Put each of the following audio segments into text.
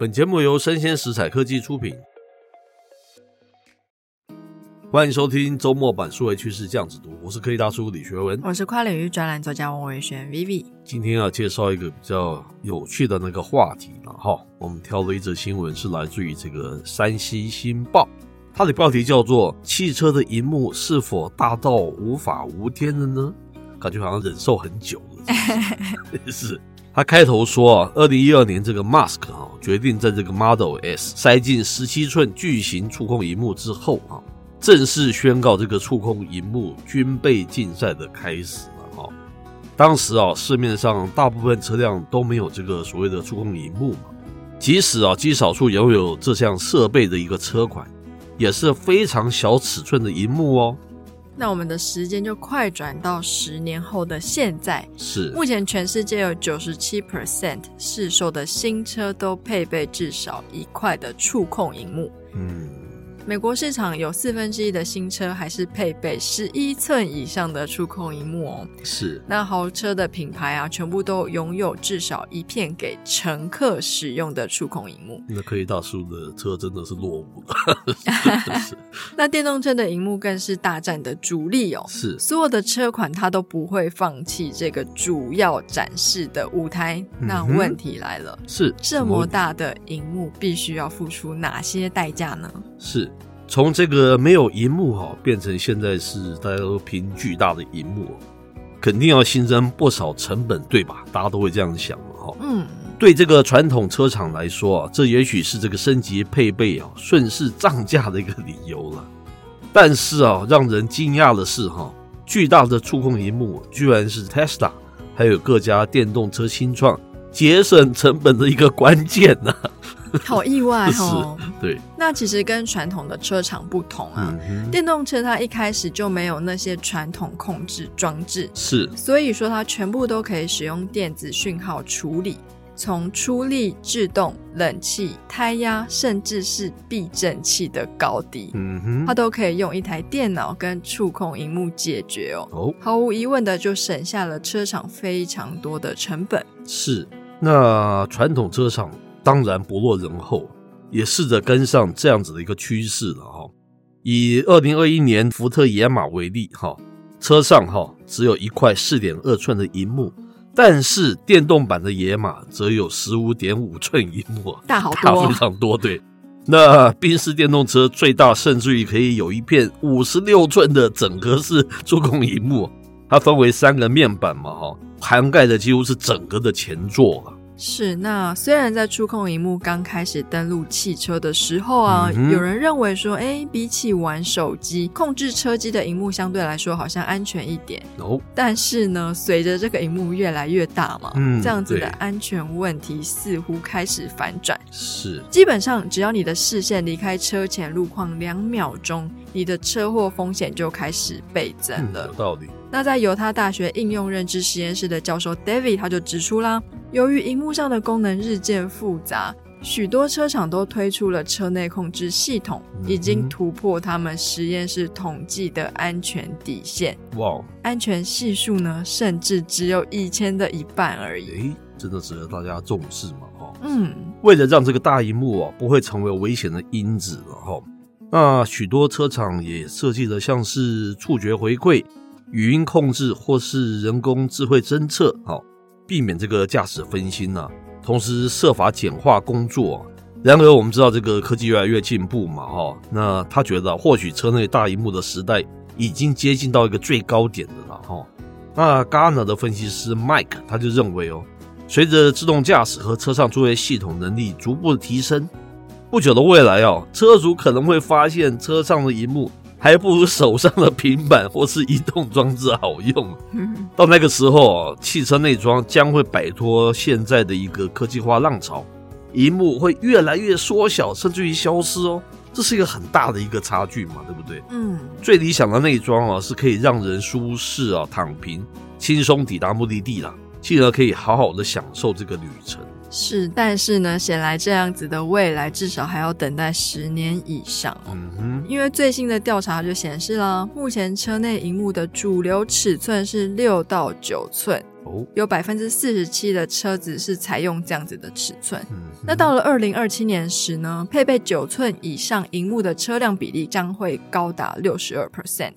本节目由生鲜食材科技出品，欢迎收听周末版数位趋势酱子读。我是科技大叔李学文，我是跨领域专栏作家王维轩 Vivi。今天要介绍一个比较有趣的那个话题了哈。我们挑了一则新闻，是来自于这个山西新报，它的标题叫做“汽车的荧幕是否大到无法无天了呢？”感觉好像忍受很久了，是。他开头说啊，二零一二年这个 Musk 啊决定在这个 Model S 塞进十七寸巨型触控荧幕之后啊，正式宣告这个触控荧幕军备竞赛的开始了哈。当时啊，市面上大部分车辆都没有这个所谓的触控荧幕嘛，即使啊极少数拥有这项设备的一个车款，也是非常小尺寸的荧幕哦。那我们的时间就快转到十年后的现在，是目前全世界有九十七 percent 市售的新车都配备至少一块的触控荧幕。嗯。美国市场有四分之一的新车还是配备十一寸以上的触控荧幕哦。是，那豪车的品牌啊，全部都拥有至少一片给乘客使用的触控荧幕。那科技大叔的车真的是落伍了。是那电动车的荧幕更是大战的主力哦。是，所有的车款它都不会放弃这个主要展示的舞台。嗯、那问题来了，是这么大的荧幕必须要付出哪些代价呢？是。从这个没有荧幕哈，变成现在是大家都凭巨大的荧幕，肯定要新增不少成本，对吧？大家都会这样想哈。嗯，对这个传统车厂来说啊，这也许是这个升级配备啊顺势涨价的一个理由了。但是啊，让人惊讶的是哈，巨大的触控荧幕居然是 Tesla 还有各家电动车新创节省成本的一个关键呢。好意外哦！对，那其实跟传统的车厂不同啊，嗯、电动车它一开始就没有那些传统控制装置，是，所以说它全部都可以使用电子讯号处理，从出力、制动、冷气、胎压，甚至是避震器的高低，嗯哼，它都可以用一台电脑跟触控荧幕解决哦。哦，毫无疑问的就省下了车厂非常多的成本。是，那传统车厂。当然不落人后，也试着跟上这样子的一个趋势了哈。以二零二一年福特野马为例哈，车上哈只有一块四点二寸的荧幕，但是电动版的野马则有十五点五寸荧幕，大好多，大非常多。对，那宾士电动车最大甚至于可以有一片五十六寸的整个式触控荧幕，它分为三个面板嘛哈，涵盖的几乎是整个的前座了。是，那虽然在触控荧幕刚开始登陆汽车的时候啊，嗯、有人认为说，哎，比起玩手机，控制车机的荧幕相对来说好像安全一点。哦，但是呢，随着这个荧幕越来越大嘛，嗯，这样子的安全问题似乎开始反转。是，基本上只要你的视线离开车前路况两秒钟，你的车祸风险就开始倍增了。嗯、有道理。那在犹他大学应用认知实验室的教授 David 他就指出啦，由于荧幕上的功能日渐复杂，许多车厂都推出了车内控制系统，已经突破他们实验室统计的安全底线。哇，安全系数呢，甚至只有以前的一半而已。诶，真的值得大家重视嘛？哈，嗯，为了让这个大荧幕啊不会成为危险的因子了哈，那许多车厂也设计了像是触觉回馈。语音控制或是人工智慧侦测，好避免这个驾驶分心呐、同时设法简化工作。然而我们知道这个科技越来越进步嘛，哈。那他觉得或许车内大荧幕的时代已经接近到一个最高点的了，哈。那 g a r n e r 的分析师 Mike 他就认为哦，随着自动驾驶和车上作业系统能力逐步的提升，不久的未来哦，车主可能会发现车上的萤幕。还不如手上的平板或是移动装置好用。到那个时候，汽车内装将会摆脱现在的一个科技化浪潮，荧幕会越来越缩小，甚至于消失哦。这是一个很大的一个差距嘛，对不对？嗯。最理想的内装啊，是可以让人舒适啊，躺平，轻松抵达目的地啦，进而可以好好的享受这个旅程。是，但是呢，显然这样子的未来至少还要等待十年以上。嗯哼，因为最新的调查就显示啦，目前车内荧幕的主流尺寸是六到九寸，哦，有百分之四十七的车子是采用这样子的尺寸。嗯，那到了二零二七年时呢，配备九寸以上荧幕的车辆比例将会高达六十二 percent。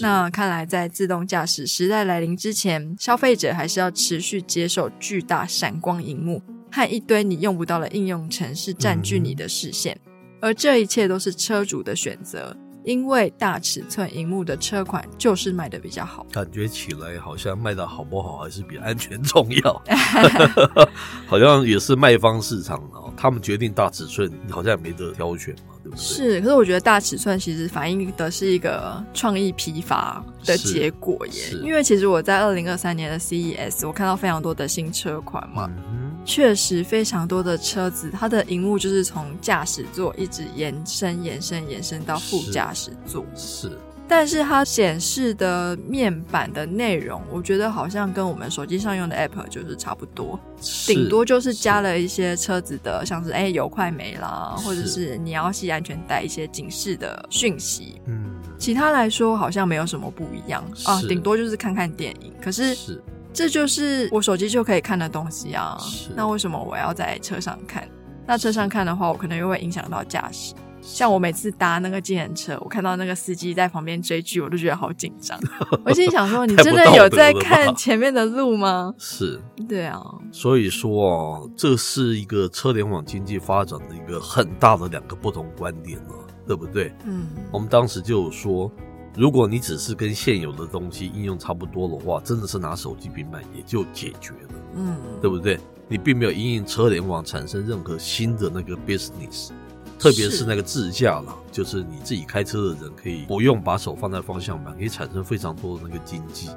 那看来，在自动驾驶时代来临之前，消费者还是要持续接受巨大闪光荧幕和一堆你用不到的应用程式占据你的视线，嗯、而这一切都是车主的选择。因为大尺寸荧幕的车款就是卖的比较好，感觉起来好像卖的好不好还是比安全重要 好像也是卖方市场哦，他们决定大尺寸，好像也没得挑选嘛，对不对？是，可是我觉得大尺寸其实反映的是一个创意疲乏的结果耶，因为其实我在二零二三年的 CES，我看到非常多的新车款嘛。嗯确实，非常多的车子，它的荧幕就是从驾驶座一直延伸、延伸、延伸到副驾驶座。是，是，但是它显示的面板的内容，我觉得好像跟我们手机上用的 App 就是差不多，顶多就是加了一些车子的，像是哎油快没啦，或者是你要系安全带一些警示的讯息。嗯，其他来说好像没有什么不一样啊，顶多就是看看电影。可是。是这就是我手机就可以看的东西啊，那为什么我要在车上看？那车上看的话，我可能又会影响到驾驶。像我每次搭那个计程车，我看到那个司机在旁边追剧，我都觉得好紧张。我心里想说，你真的有在看前面的路吗？是，对啊。所以说啊，这是一个车联网经济发展的一个很大的两个不同观点了，对不对？嗯，我们当时就有说。如果你只是跟现有的东西应用差不多的话，真的是拿手机平板也就解决了，嗯，对不对？你并没有因应车联网产生任何新的那个 business，特别是那个自驾了，就是你自己开车的人可以不用把手放在方向盘，可以产生非常多的那个经济。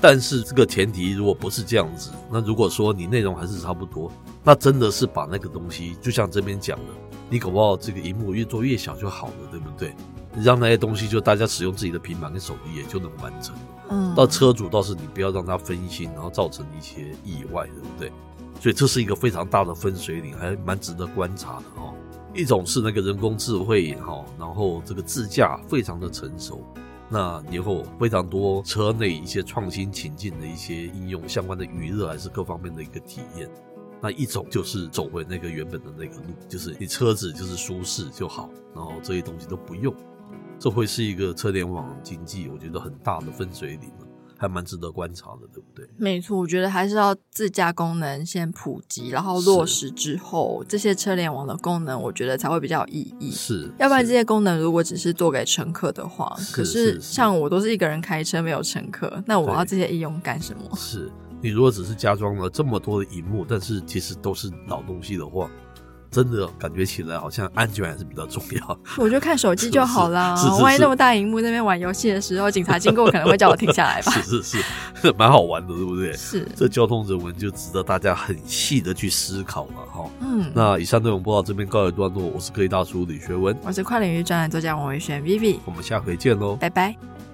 但是这个前提如果不是这样子，那如果说你内容还是差不多，那真的是把那个东西，就像这边讲的，你搞不好这个荧幕越做越小就好了，对不对？你让那些东西就大家使用自己的平板跟手机也就能完成。嗯，到车主倒是你不要让他分心，然后造成一些意外，对不对？所以这是一个非常大的分水岭，还蛮值得观察的哦。一种是那个人工智慧哈，然后这个自驾非常的成熟，那以后非常多车内一些创新情境的一些应用相关的娱乐还是各方面的一个体验。那一种就是走回那个原本的那个路，就是你车子就是舒适就好，然后这些东西都不用。这会是一个车联网经济，我觉得很大的分水岭，还蛮值得观察的，对不对？没错，我觉得还是要自驾功能先普及，然后落实之后，这些车联网的功能，我觉得才会比较有意义。是，要不然这些功能如果只是做给乘客的话，是可是像我都是一个人开车，没有乘客，那我要这些应用干什么？是，你如果只是加装了这么多的荧幕，但是其实都是老东西的话。真的感觉起来好像安全还是比较重要。我就看手机就好啦。万一那么大荧幕那边玩游戏的时候，警察经过可能会叫我停下来吧。是 是是，蛮好玩的，对不对？是。这交通人文就值得大家很细的去思考了哈。嗯。那以上内容播到这边告一段落，我是科技大叔李学文，我是跨领域专栏作家王维轩 Vivi，我们下回见喽，拜拜。